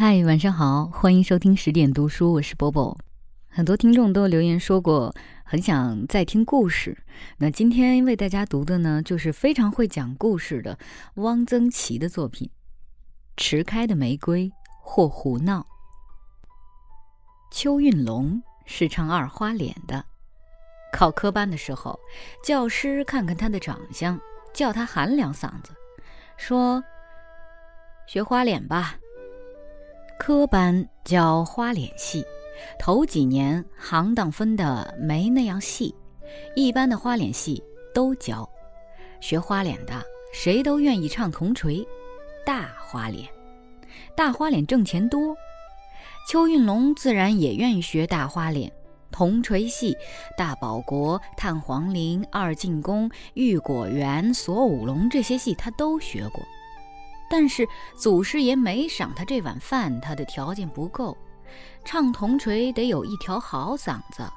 嗨，晚上好，欢迎收听十点读书，我是波波。很多听众都留言说过，很想再听故事。那今天为大家读的呢，就是非常会讲故事的汪曾祺的作品《迟开的玫瑰或胡闹》。邱运龙是唱二花脸的，考科班的时候，教师看看他的长相，叫他喊两嗓子，说：“学花脸吧。”科班教花脸戏，头几年行当分的没那样细，一般的花脸戏都教。学花脸的谁都愿意唱铜锤，大花脸，大花脸挣钱多。邱运龙自然也愿意学大花脸，铜锤戏、大保国、探黄陵、二进宫、玉果园、锁五龙这些戏他都学过。但是祖师爷没赏他这碗饭，他的条件不够。唱铜锤得有一条好嗓子，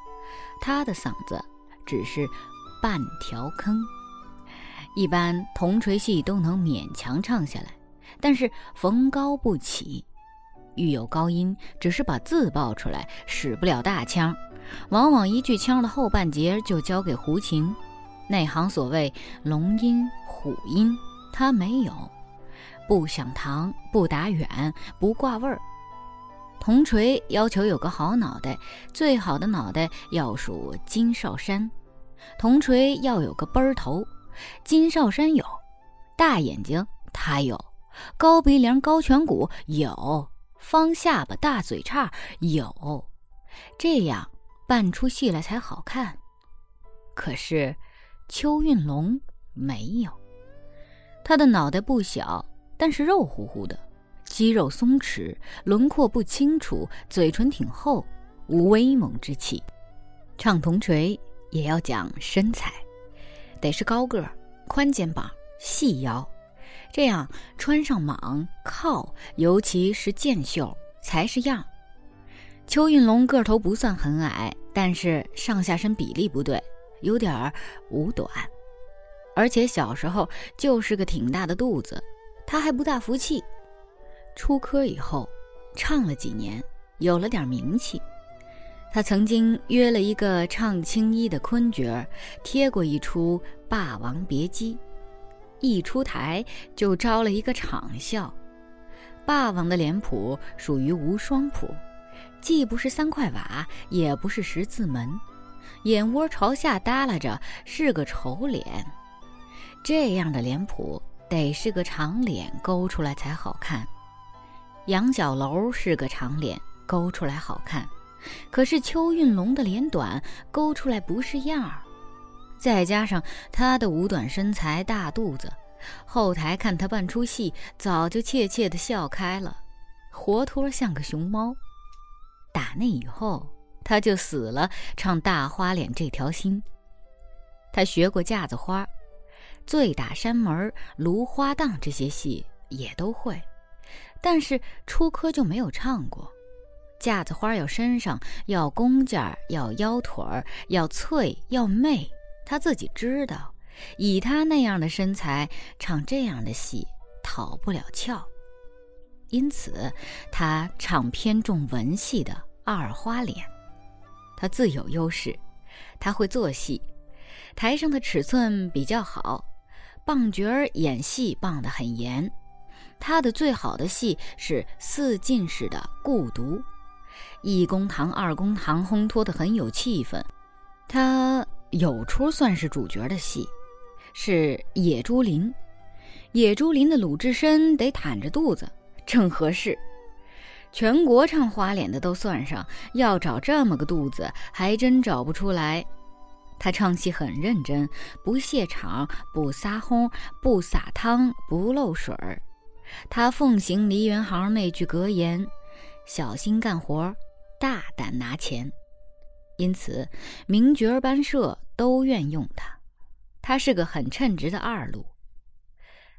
他的嗓子只是半条坑。一般铜锤戏都能勉强唱下来，但是逢高不起。遇有高音，只是把字报出来，使不了大腔。往往一句腔的后半截就交给胡琴。内行所谓龙音虎音，他没有。不响堂，不打远，不挂味儿。铜锤要求有个好脑袋，最好的脑袋要数金少山。铜锤要有个奔头，金少山有；大眼睛他有，高鼻梁、高颧骨有，方下巴、大嘴叉有。这样扮出戏来才好看。可是邱运龙没有，他的脑袋不小。但是肉乎乎的，肌肉松弛，轮廓不清楚，嘴唇挺厚，无威猛之气。唱铜锤也要讲身材，得是高个儿、宽肩膀、细腰，这样穿上蟒靠，尤其是箭袖才是样。邱运龙个头不算很矮，但是上下身比例不对，有点儿五短，而且小时候就是个挺大的肚子。他还不大服气，出科以后，唱了几年，有了点名气。他曾经约了一个唱青衣的昆角儿，贴过一出《霸王别姬》，一出台就招了一个场笑。霸王的脸谱属于无双谱，既不是三块瓦，也不是十字门，眼窝朝下耷拉着，是个丑脸。这样的脸谱。得是个长脸勾出来才好看，杨小楼是个长脸勾出来好看，可是邱运龙的脸短，勾出来不是样儿。再加上他的五短身材大肚子，后台看他扮出戏，早就怯怯地笑开了，活脱像个熊猫。打那以后，他就死了唱大花脸这条心。他学过架子花。醉打山门、芦花荡这些戏也都会，但是出科就没有唱过。架子花要身上，要弓架，要腰腿儿，要脆，要媚，他自己知道。以他那样的身材，唱这样的戏讨不了俏，因此他唱偏重文戏的二花脸。他自有优势，他会做戏，台上的尺寸比较好。棒角儿演戏棒得很严，他的最好的戏是四进士的顾毒，一公堂、二公堂烘托得很有气氛。他有出算是主角的戏，是《野猪林》。野猪林的鲁智深得袒着肚子，正合适。全国唱花脸的都算上，要找这么个肚子，还真找不出来。他唱戏很认真，不怯场，不撒哄，不撒汤，不漏水儿。他奉行梨园行那句格言：“小心干活，大胆拿钱。”因此，名角班社都愿用他。他是个很称职的二路。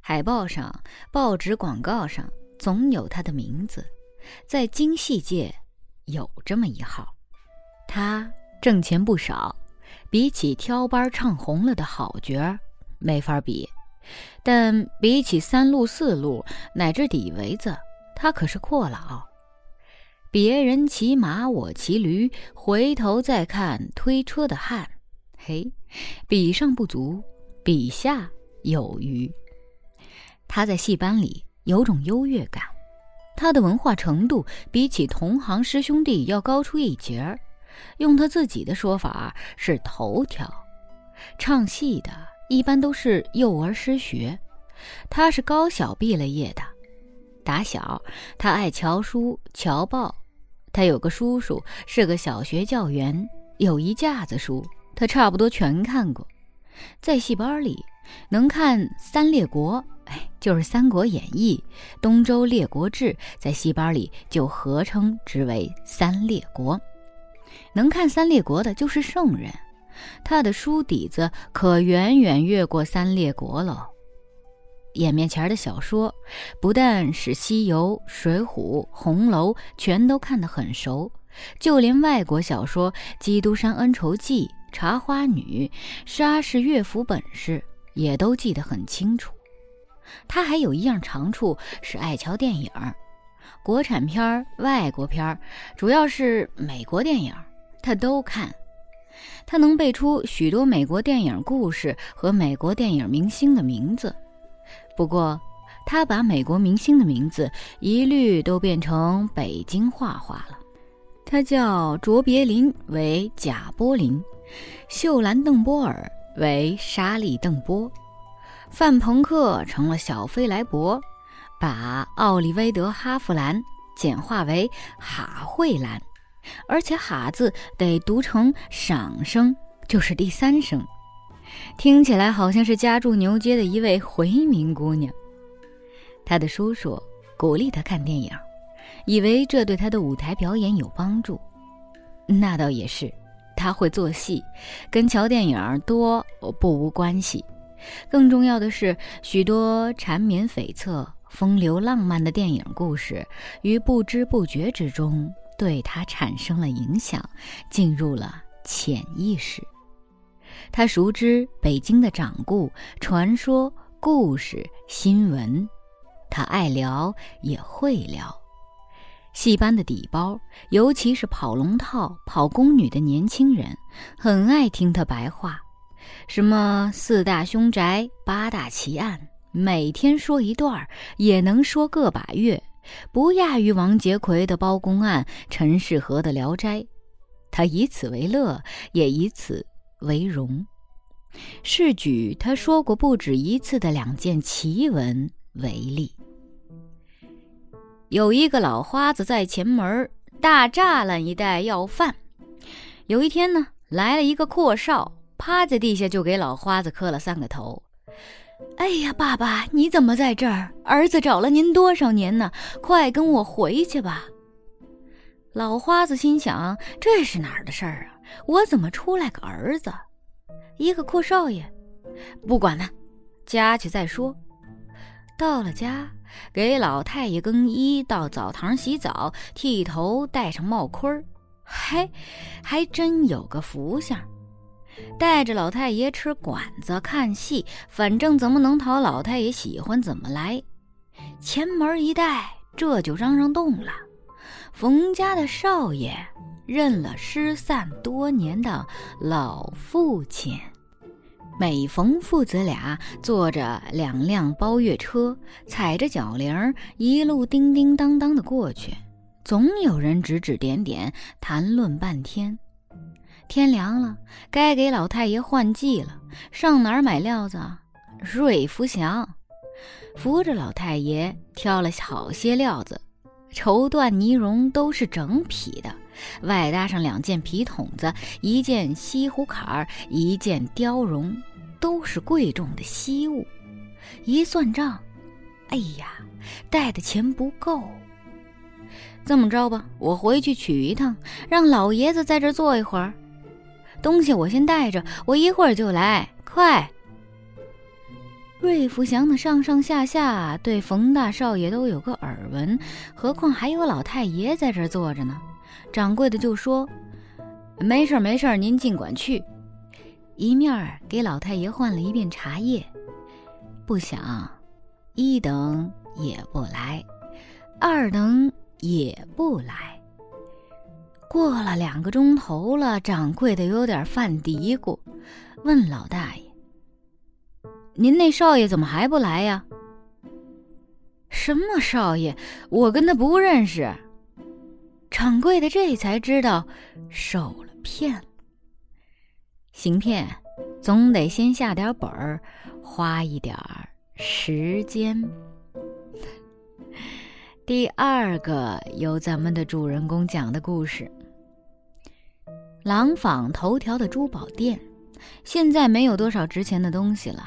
海报上、报纸广告上总有他的名字，在京戏界有这么一号。他挣钱不少。比起挑班唱红了的好角儿，没法比；但比起三路、四路乃至底围子，他可是阔佬，别人骑马，我骑驴，回头再看推车的汉，嘿，比上不足，比下有余。他在戏班里有种优越感，他的文化程度比起同行师兄弟要高出一截儿。用他自己的说法是头条。唱戏的一般都是幼儿失学，他是高小毕了业的。打小他爱瞧书瞧报，他有个叔叔是个小学教员，有一架子书，他差不多全看过。在戏班里能看《三列国》，哎，就是《三国演义》《东周列国志》，在戏班里就合称之为《三列国》。能看《三列国》的就是圣人。他的书底子可远远越过三列国了。眼面前的小说，不但是《西游》《水浒》《红楼》，全都看得很熟，就连外国小说《基督山恩仇记》《茶花女》《莎士乐府本事》，也都记得很清楚。他还有一样长处，是爱瞧电影，国产片外国片主要是美国电影，他都看。他能背出许多美国电影故事和美国电影明星的名字，不过他把美国明星的名字一律都变成北京话化了。他叫卓别林为贾柏林，秀兰邓波尔为莎莉邓波，范朋克成了小飞来伯，把奥利威德哈弗兰简化为哈惠兰。而且“哈”字得读成赏声，就是第三声，听起来好像是家住牛街的一位回民姑娘。她的叔叔鼓励她看电影，以为这对她的舞台表演有帮助。那倒也是，她会做戏，跟瞧电影多不无关系。更重要的是，许多缠绵悱恻、风流浪漫的电影故事，于不知不觉之中。对他产生了影响，进入了潜意识。他熟知北京的掌故、传说、故事、新闻，他爱聊也会聊。戏班的底包，尤其是跑龙套、跑宫女的年轻人，很爱听他白话，什么四大凶宅、八大奇案，每天说一段，也能说个把月。不亚于王杰奎的包公案、陈世和的聊斋，他以此为乐，也以此为荣。是举他说过不止一次的两件奇闻为例。有一个老花子在前门大栅栏一带要饭，有一天呢，来了一个阔少，趴在地下就给老花子磕了三个头。哎呀，爸爸，你怎么在这儿？儿子找了您多少年呢？快跟我回去吧。老花子心想：这是哪儿的事儿啊？我怎么出来个儿子？一个阔少爷？不管了，家去再说。到了家，给老太爷更衣，到澡堂洗澡，剃头，戴上帽盔儿，嘿，还真有个福相。带着老太爷吃馆子看戏，反正怎么能讨老太爷喜欢怎么来。前门一带这就嚷嚷动了。冯家的少爷认了失散多年的老父亲。每逢父子俩坐着两辆包月车，踩着脚铃一路叮叮当当的过去，总有人指指点点，谈论半天。天凉了，该给老太爷换季了。上哪儿买料子？瑞福祥扶着老太爷挑了好些料子，绸缎呢绒都是整匹的，外搭上两件皮筒子，一件西湖坎儿，一件貂绒，都是贵重的稀物。一算账，哎呀，带的钱不够。这么着吧，我回去取一趟，让老爷子在这坐一会儿。东西我先带着，我一会儿就来。快！瑞福祥的上上下下对冯大少爷都有个耳闻，何况还有老太爷在这坐着呢。掌柜的就说：“没事没事您尽管去。”一面给老太爷换了一遍茶叶。不想，一等也不来，二等也不来，过了两个钟头了，掌柜的有点犯嘀咕，问老大爷：“您那少爷怎么还不来呀？”“什么少爷？我跟他不认识。”掌柜的这才知道受了骗。行骗总得先下点本儿，花一点儿时间。第二个由咱们的主人公讲的故事。廊坊头条的珠宝店，现在没有多少值钱的东西了。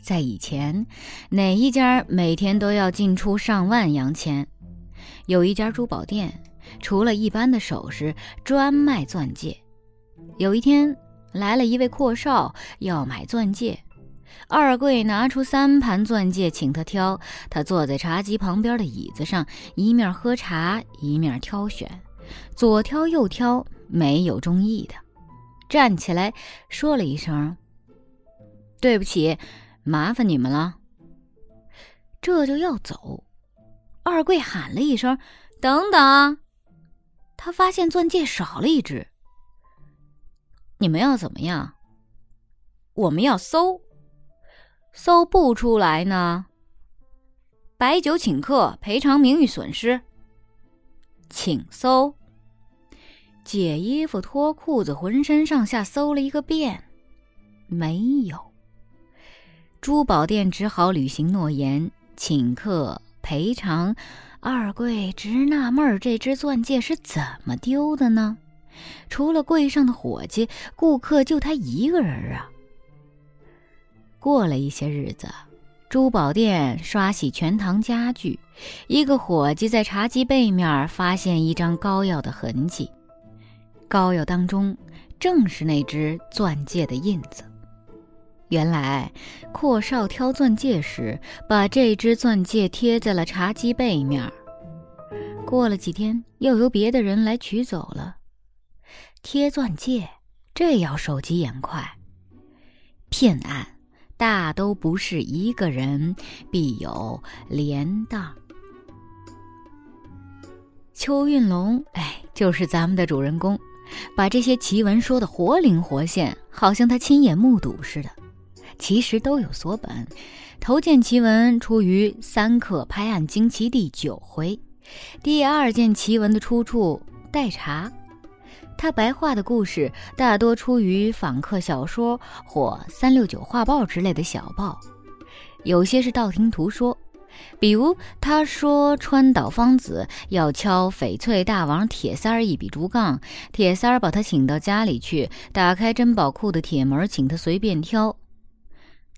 在以前，哪一家每天都要进出上万洋钱？有一家珠宝店，除了一般的首饰，专卖钻戒。有一天，来了一位阔少要买钻戒，二贵拿出三盘钻戒请他挑。他坐在茶几旁边的椅子上，一面喝茶，一面挑选，左挑右挑。没有中意的，站起来说了一声：“对不起，麻烦你们了。”这就要走，二贵喊了一声：“等等！”他发现钻戒少了一只。你们要怎么样？我们要搜，搜不出来呢。白酒请客，赔偿名誉损失，请搜。解衣服、脱裤子，浑身上下搜了一个遍，没有。珠宝店只好履行诺言，请客赔偿。二贵直纳闷这只钻戒是怎么丢的呢？除了柜上的伙计，顾客就他一个人啊。过了一些日子，珠宝店刷洗全堂家具，一个伙计在茶几背面发现一张膏药的痕迹。膏药当中正是那只钻戒的印子。原来阔少挑钻戒时，把这只钻戒贴在了茶几背面。过了几天，又由别的人来取走了。贴钻戒，这要手疾眼快。骗案大都不是一个人，必有连当。邱运龙，哎，就是咱们的主人公。把这些奇闻说得活灵活现，好像他亲眼目睹似的。其实都有所本。头件奇闻出于《三刻拍案惊奇》第九回，第二件奇闻的出处待查。他白话的故事大多出于访客小说或三六九画报之类的小报，有些是道听途说。比如，他说川岛芳子要敲翡翠大王铁三儿一笔竹杠，铁三儿把他请到家里去，打开珍宝库的铁门，请他随便挑。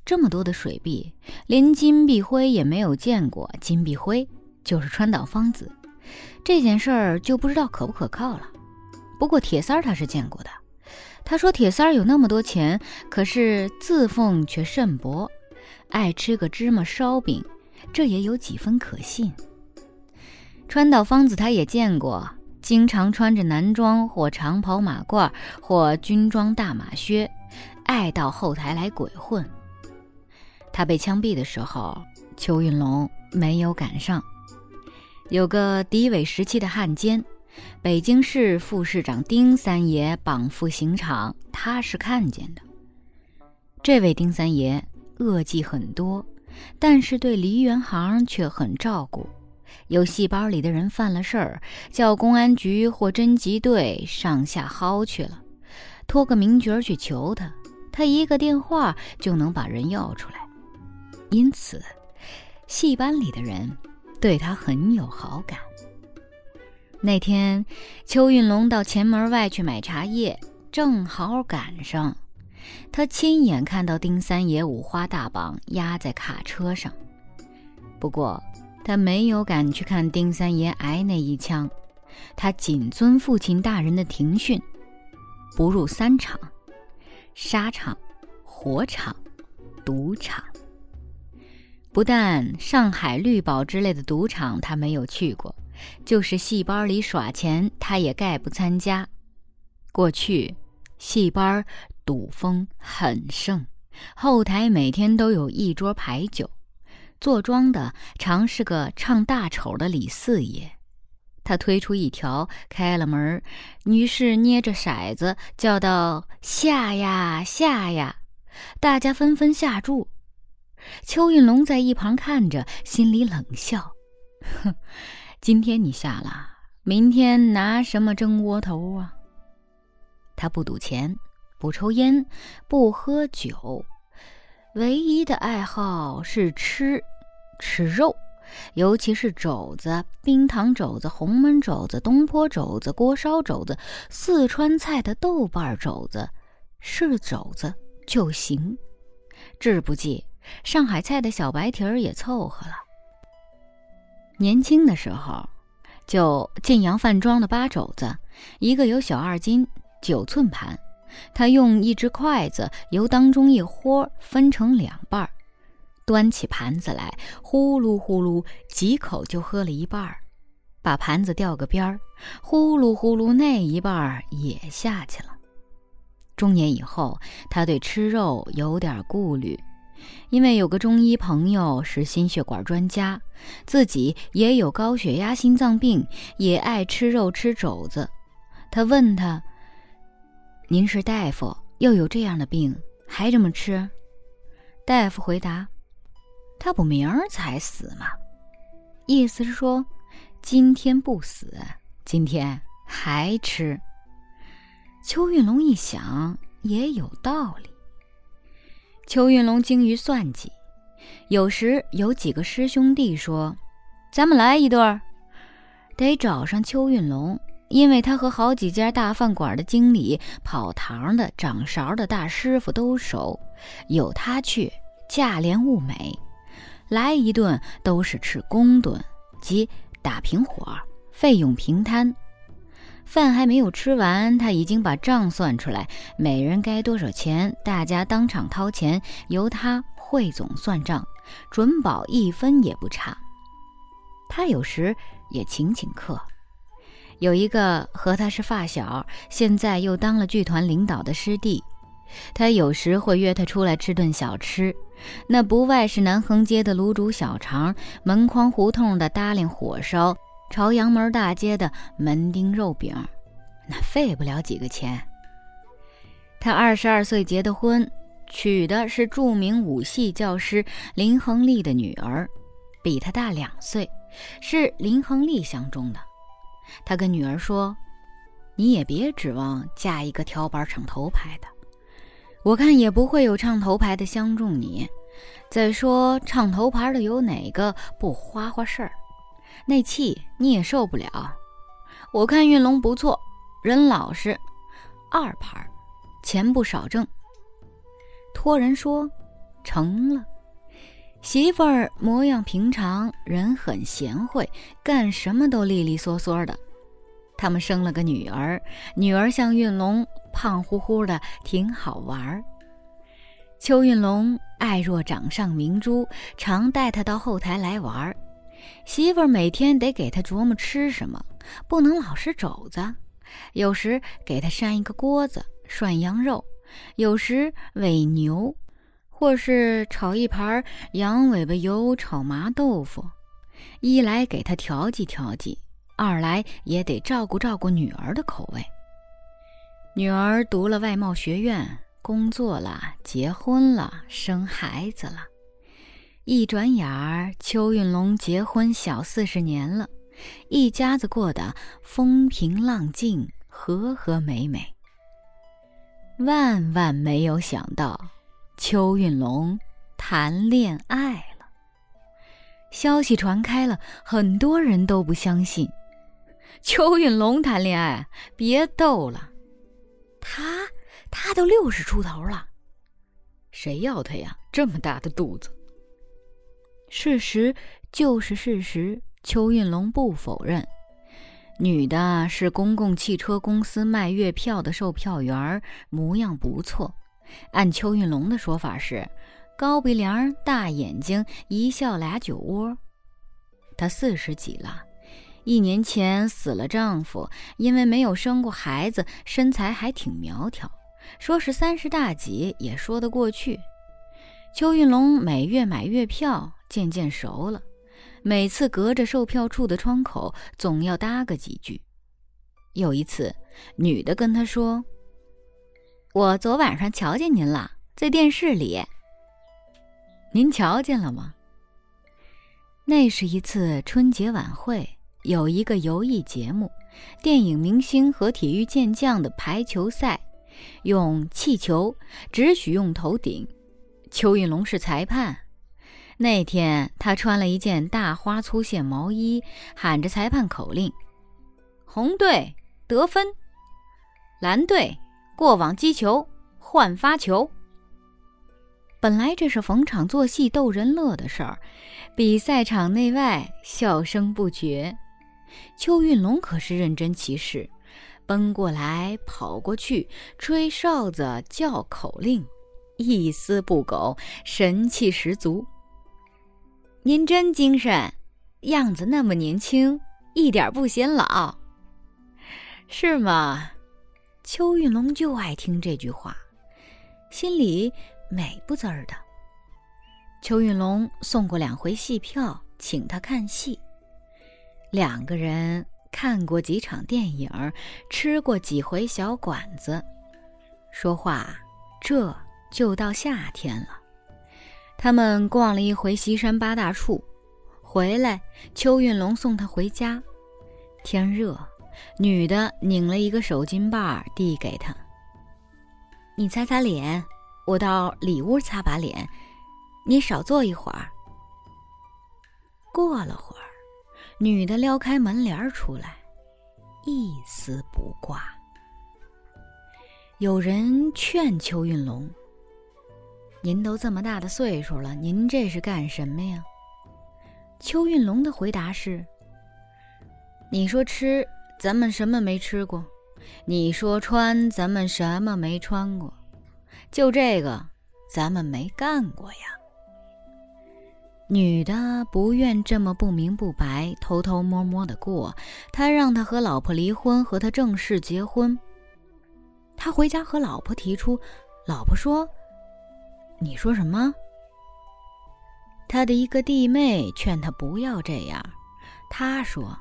这么多的水币，连金碧辉也没有见过。金碧辉就是川岛芳子，这件事儿就不知道可不可靠了。不过铁三儿他是见过的，他说铁三儿有那么多钱，可是自奉却甚薄，爱吃个芝麻烧饼。这也有几分可信。川岛芳子他也见过，经常穿着男装或长袍马褂或军装大马靴，爱到后台来鬼混。他被枪毙的时候，邱运龙没有赶上。有个敌伪时期的汉奸，北京市副市长丁三爷绑赴刑场，他是看见的。这位丁三爷恶迹很多。但是对梨园行却很照顾，有戏班里的人犯了事儿，叫公安局或侦缉队上下薅去了，托个名角去求他，他一个电话就能把人要出来。因此，戏班里的人对他很有好感。那天，邱运龙到前门外去买茶叶，正好赶上。他亲眼看到丁三爷五花大绑压在卡车上，不过他没有敢去看丁三爷挨那一枪。他谨遵父亲大人的庭训，不入三场：沙场、火场、赌场。不但上海绿宝之类的赌场他没有去过，就是戏班里耍钱，他也概不参加。过去，戏班。赌风很盛，后台每天都有一桌牌酒，坐庄的常是个唱大丑的李四爷。他推出一条，开了门。女士捏着骰子叫道：“下呀，下呀！”大家纷纷下注。邱运龙在一旁看着，心里冷笑：“哼，今天你下了，明天拿什么蒸窝头啊？”他不赌钱，不抽烟，不喝酒，唯一的爱好是吃，吃肉。尤其是肘子、冰糖肘子、红焖肘子、东坡肘子、锅烧肘子、四川菜的豆瓣肘子，是肘子就行。志不济，上海菜的小白蹄儿也凑合了。年轻的时候，就晋阳饭庄的八肘子，一个有小二斤，九寸盘，他用一只筷子由当中一豁，分成两半儿。端起盘子来，呼噜呼噜几口就喝了一半儿，把盘子掉个边儿，呼噜呼噜那一半儿也下去了。中年以后，他对吃肉有点顾虑，因为有个中医朋友是心血管专家，自己也有高血压、心脏病，也爱吃肉吃肘子。他问他：“您是大夫，又有这样的病，还这么吃？”大夫回答。他不明儿才死吗？意思是说，今天不死，今天还吃。邱运龙一想，也有道理。邱运龙精于算计，有时有几个师兄弟说：“咱们来一对儿。”得找上邱运龙，因为他和好几家大饭馆的经理、跑堂的、掌勺的大师傅都熟，有他去，价廉物美。来一顿都是吃公顿，即打平伙，费用平摊。饭还没有吃完，他已经把账算出来，每人该多少钱，大家当场掏钱，由他汇总算账，准保一分也不差。他有时也请请客，有一个和他是发小，现在又当了剧团领导的师弟。他有时会约他出来吃顿小吃，那不外是南横街的卤煮小肠、门框胡同的搭令火烧、朝阳门大街的门钉肉饼，那费不了几个钱。他二十二岁结的婚，娶的是著名武戏教师林恒利的女儿，比他大两岁，是林恒利相中的。他跟女儿说：“你也别指望嫁一个挑板唱头牌的。”我看也不会有唱头牌的相中你。再说唱头牌的有哪个不花花事儿？那气你也受不了。我看运龙不错，人老实，二牌，钱不少挣。托人说，成了。媳妇儿模样平常，人很贤惠，干什么都利利索索的。他们生了个女儿，女儿像运龙。胖乎乎的，挺好玩儿。邱运龙爱若掌上明珠，常带他到后台来玩儿。媳妇儿每天得给他琢磨吃什么，不能老是肘子。有时给他扇一个锅子涮羊肉，有时喂牛，或是炒一盘羊尾巴油炒麻豆腐。一来给他调剂调剂，二来也得照顾照顾女儿的口味。女儿读了外贸学院，工作了，结婚了，生孩子了。一转眼儿，邱运龙结婚小四十年了，一家子过得风平浪静，和和美美。万万没有想到，邱运龙谈恋爱了。消息传开了，很多人都不相信。邱运龙谈恋爱，别逗了。他他都六十出头了，谁要他呀？这么大的肚子。事实就是事实，邱运龙不否认。女的是公共汽车公司卖月票的售票员，模样不错。按邱运龙的说法是，高鼻梁、大眼睛，一笑俩酒窝。她四十几了。一年前死了丈夫，因为没有生过孩子，身材还挺苗条，说是三十大几也说得过去。邱运龙每月买月票，渐渐熟了，每次隔着售票处的窗口，总要搭个几句。有一次，女的跟他说：“我昨晚上瞧见您了，在电视里。您瞧见了吗？”那是一次春节晚会，有一个游艺节目，电影明星和体育健将的排球赛，用气球，只许用头顶。邱运龙是裁判。那天他穿了一件大花粗线毛衣，喊着裁判口令：“红队得分，蓝队过往击球换发球。”本来这是逢场作戏逗人乐的事儿，比赛场内外笑声不绝。邱运龙可是认真其事，奔过来跑过去，吹哨子叫口令。一丝不苟，神气十足。您真精神，样子那么年轻，一点不显老，是吗？邱运龙就爱听这句话，心里美不滋儿的。邱运龙送过两回戏票，请他看戏，两个人看过几场电影，吃过几回小馆子，说话这。就到夏天了，他们逛了一回西山八大处，回来，邱运龙送他回家。天热，女的拧了一个手巾把递给他：“你擦擦脸，我到里屋擦把脸，你少坐一会儿。”过了会儿，女的撩开门帘出来，一丝不挂。有人劝邱运龙。您都这么大的岁数了，您这是干什么呀？邱运龙的回答是：“你说吃，咱们什么没吃过；你说穿，咱们什么没穿过。就这个，咱们没干过呀。”女的不愿这么不明不白、偷偷摸摸的过，他让他和老婆离婚，和他正式结婚。他回家和老婆提出，老婆说。你说什么？他的一个弟妹劝他不要这样。他说：“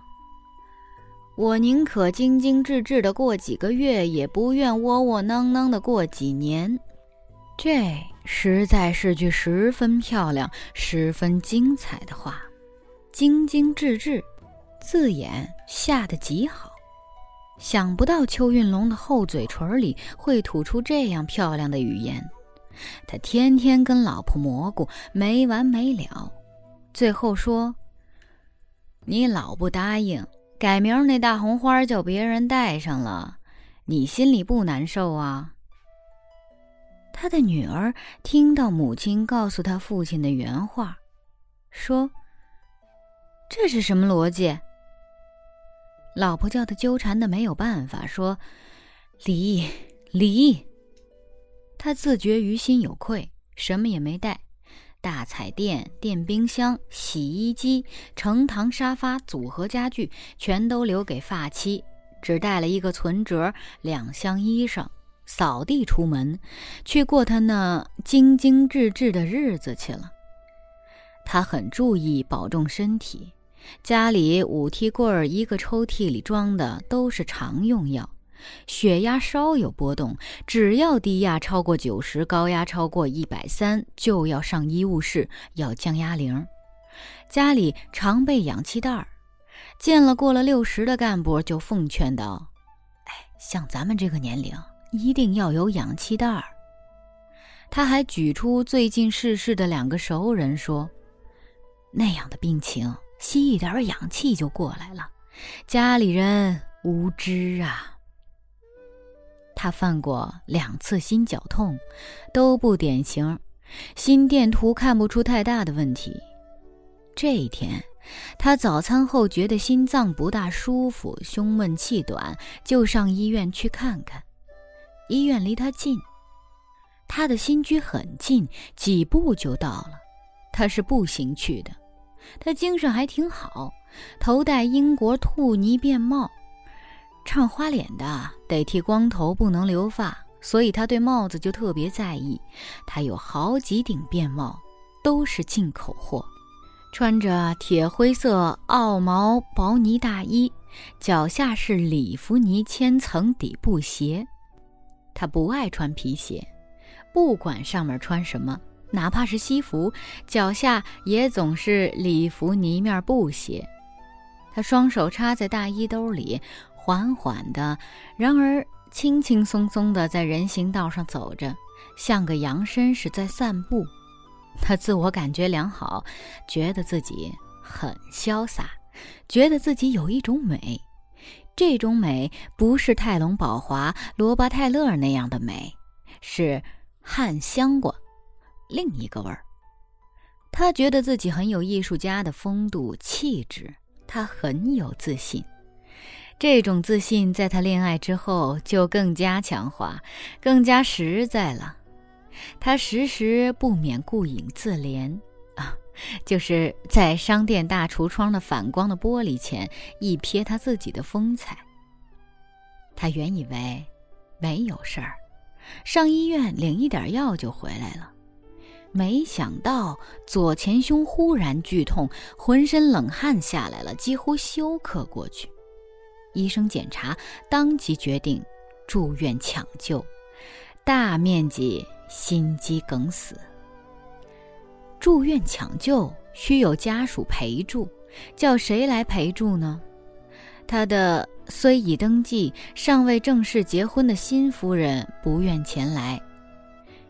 我宁可精精致致的过几个月，也不愿窝窝囊囊的过几年。”这实在是句十分漂亮、十分精彩的话。精精致致，字眼下得极好。想不到邱运龙的厚嘴唇里会吐出这样漂亮的语言。他天天跟老婆蘑菇没完没了，最后说：“你老不答应，改名那大红花叫别人戴上了，你心里不难受啊？”他的女儿听到母亲告诉他父亲的原话，说：“这是什么逻辑？”老婆叫他纠缠的没有办法，说：“离，离。”他自觉于心有愧，什么也没带，大彩电、电冰箱、洗衣机、成堂沙发、组合家具全都留给发妻，只带了一个存折、两箱衣裳，扫地出门，去过他那精精致致的日子去了。他很注意保重身体，家里五屉柜儿一个抽屉里装的都是常用药。血压稍有波动，只要低压超过九十，高压超过一百三，就要上医务室要降压铃。家里常备氧气袋儿，见了过了六十的干部就奉劝道：“哎，像咱们这个年龄，一定要有氧气袋儿。”他还举出最近逝世的两个熟人说：“那样的病情，吸一点氧气就过来了。家里人无知啊。”他犯过两次心绞痛，都不典型，心电图看不出太大的问题。这一天，他早餐后觉得心脏不大舒服，胸闷气短，就上医院去看看。医院离他近，他的新居很近，几步就到了。他是步行去的，他精神还挺好，头戴英国兔呢便帽。唱花脸的得剃光头，不能留发，所以他对帽子就特别在意。他有好几顶便帽，都是进口货。穿着铁灰色奥毛薄呢大衣，脚下是里弗尼千层底布鞋。他不爱穿皮鞋，不管上面穿什么，哪怕是西服，脚下也总是里弗尼面布鞋。他双手插在大衣兜里，缓缓的，然而轻轻松松的在人行道上走着，像个洋绅士在散步。他自我感觉良好，觉得自己很潇洒，觉得自己有一种美。这种美不是泰隆·宝华、罗巴·泰勒那样的美，是汉香瓜，另一个味儿。他觉得自己很有艺术家的风度气质，他很有自信。这种自信在他恋爱之后就更加强化，更加实在了。他时时不免顾影自怜啊，就是在商店大橱窗的反光的玻璃前一瞥他自己的风采。他原以为没有事儿，上医院领一点药就回来了，没想到左前胸忽然剧痛，浑身冷汗下来了，几乎休克过去。医生检查，当即决定住院抢救，大面积。心肌梗死，住院抢救需有家属陪住，叫谁来陪住呢？他的虽已登记、尚未正式结婚的新夫人不愿前来。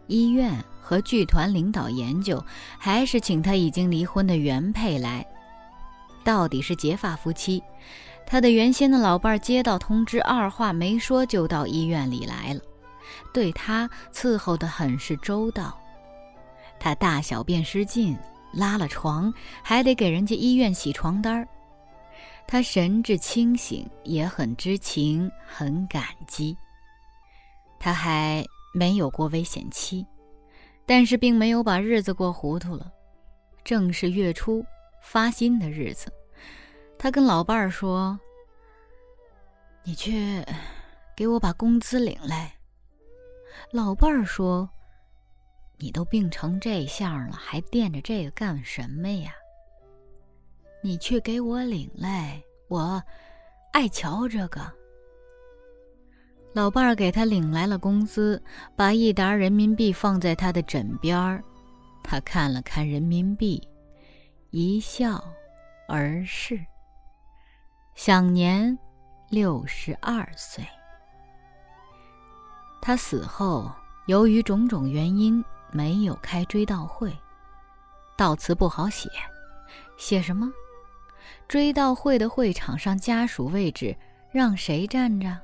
医院和剧团领导研究，还是请他已经离婚的原配来。到底是结发夫妻，他的原先的老伴儿接到通知，二话没说就到医院里来了。对他伺候得很是周到，他大小便失禁，拉了床，还得给人家医院洗床单儿。他神志清醒，也很知情，很感激。他还没有过危险期，但是并没有把日子过糊涂了。正是月初发薪的日子，他跟老伴儿说：“你去给我把工资领来。”老伴儿说：“你都病成这样了，还惦着这个干什么呀？你去给我领来，我爱瞧这个。”老伴儿给他领来了工资，把一沓人民币放在他的枕边儿，他看了看人民币，一笑而逝，享年六十二岁。他死后，由于种种原因，没有开追悼会。悼词不好写，写什么？追悼会的会场上，家属位置让谁站着？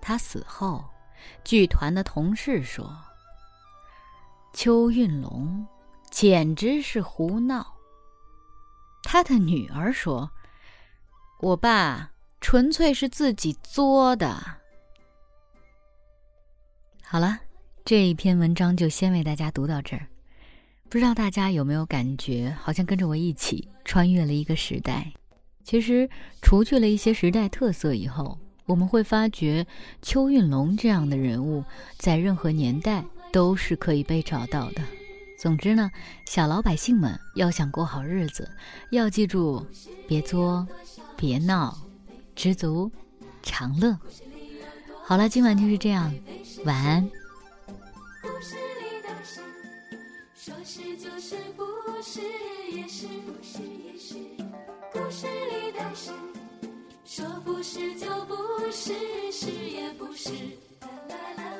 他死后，剧团的同事说：“邱运龙简直是胡闹。”他的女儿说：“我爸纯粹是自己作的。”好了，这一篇文章就先为大家读到这儿。不知道大家有没有感觉，好像跟着我一起穿越了一个时代。其实，除去了一些时代特色以后，我们会发觉邱运龙这样的人物，在任何年代都是可以被找到的。总之呢，小老百姓们要想过好日子，要记住：别作，别闹，知足常乐。好了，今晚就是这样。晚安。故事里的事，说是就是，不是也是，不是也是。故事里的事，说不是就不是，是也不是。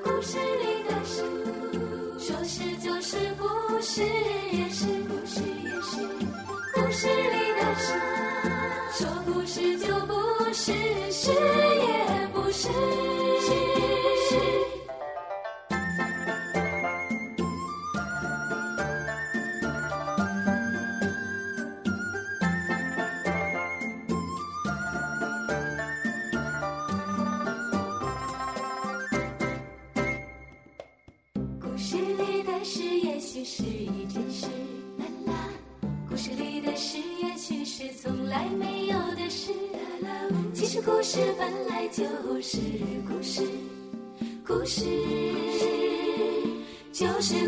故事里的事，说是就是，不是也是，不是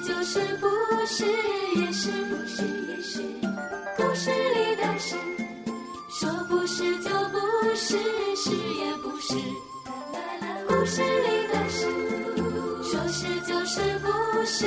就是，不是也是，不是也是。故事里的事，说不是就不是，是也不是。故事里的事，说是就是，不是。